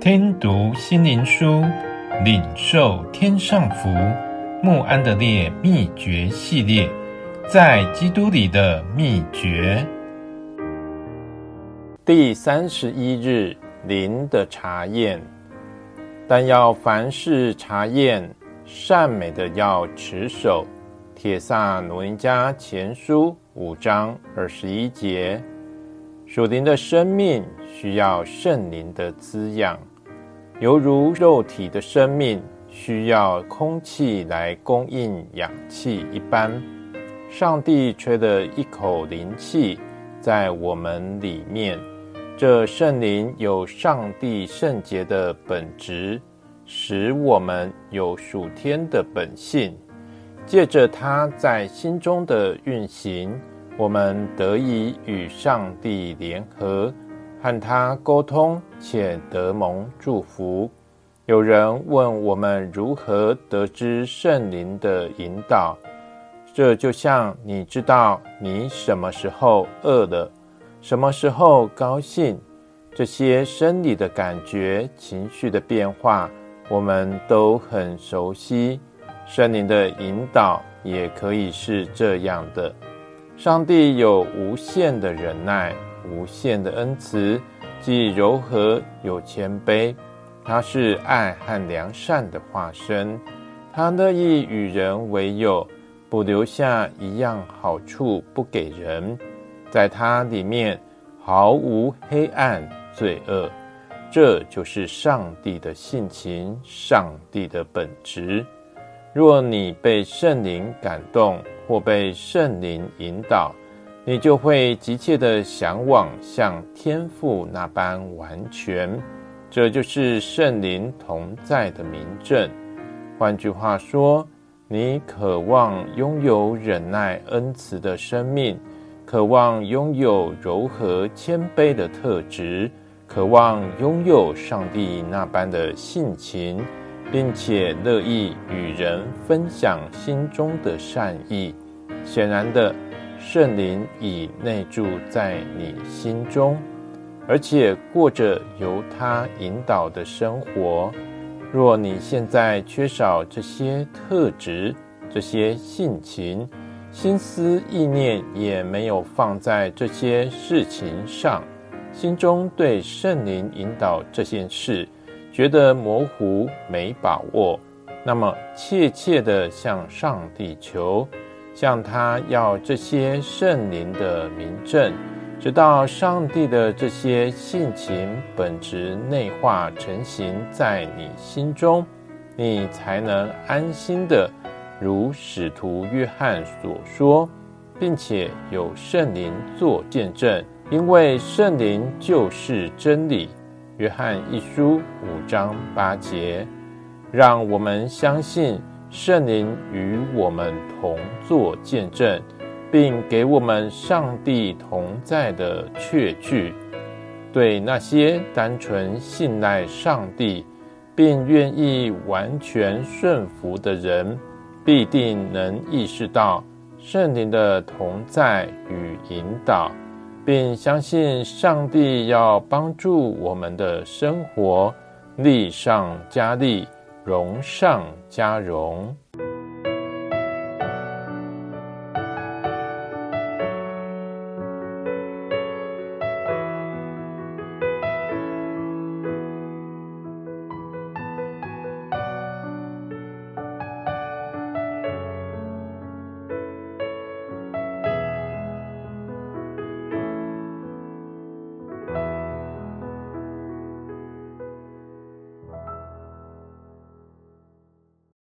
听读心灵书，领受天上福。穆安德烈秘诀系列，在基督里的秘诀。第三十一日，灵的查验。但要凡事查验，善美的要持守。铁撒罗尼迦前书五章二十一节。属灵的生命需要圣灵的滋养。犹如肉体的生命需要空气来供应氧气一般，上帝吹了一口灵气在我们里面。这圣灵有上帝圣洁的本质，使我们有属天的本性。借着他在心中的运行，我们得以与上帝联合。和他沟通，且得蒙祝福。有人问我们如何得知圣灵的引导？这就像你知道你什么时候饿了，什么时候高兴，这些生理的感觉、情绪的变化，我们都很熟悉。圣灵的引导也可以是这样的。上帝有无限的忍耐。无限的恩慈，既柔和又谦卑，他是爱和良善的化身。他乐意与人为友，不留下一样好处不给人。在他里面毫无黑暗罪恶，这就是上帝的性情，上帝的本质。若你被圣灵感动，或被圣灵引导，你就会急切地向往像天父那般完全，这就是圣灵同在的明证。换句话说，你渴望拥有忍耐恩慈的生命，渴望拥有柔和谦卑的特质，渴望拥有上帝那般的性情，并且乐意与人分享心中的善意。显然的。圣灵已内住在你心中，而且过着由他引导的生活。若你现在缺少这些特质、这些性情，心思意念也没有放在这些事情上，心中对圣灵引导这件事觉得模糊、没把握，那么切切地向上帝求。向他要这些圣灵的名证，直到上帝的这些性情本质内化成型在你心中，你才能安心的，如使徒约翰所说，并且有圣灵作见证，因为圣灵就是真理。约翰一书五章八节，让我们相信。圣灵与我们同作见证，并给我们上帝同在的确据。对那些单纯信赖上帝，并愿意完全顺服的人，必定能意识到圣灵的同在与引导，并相信上帝要帮助我们的生活，力上加力。荣上加荣。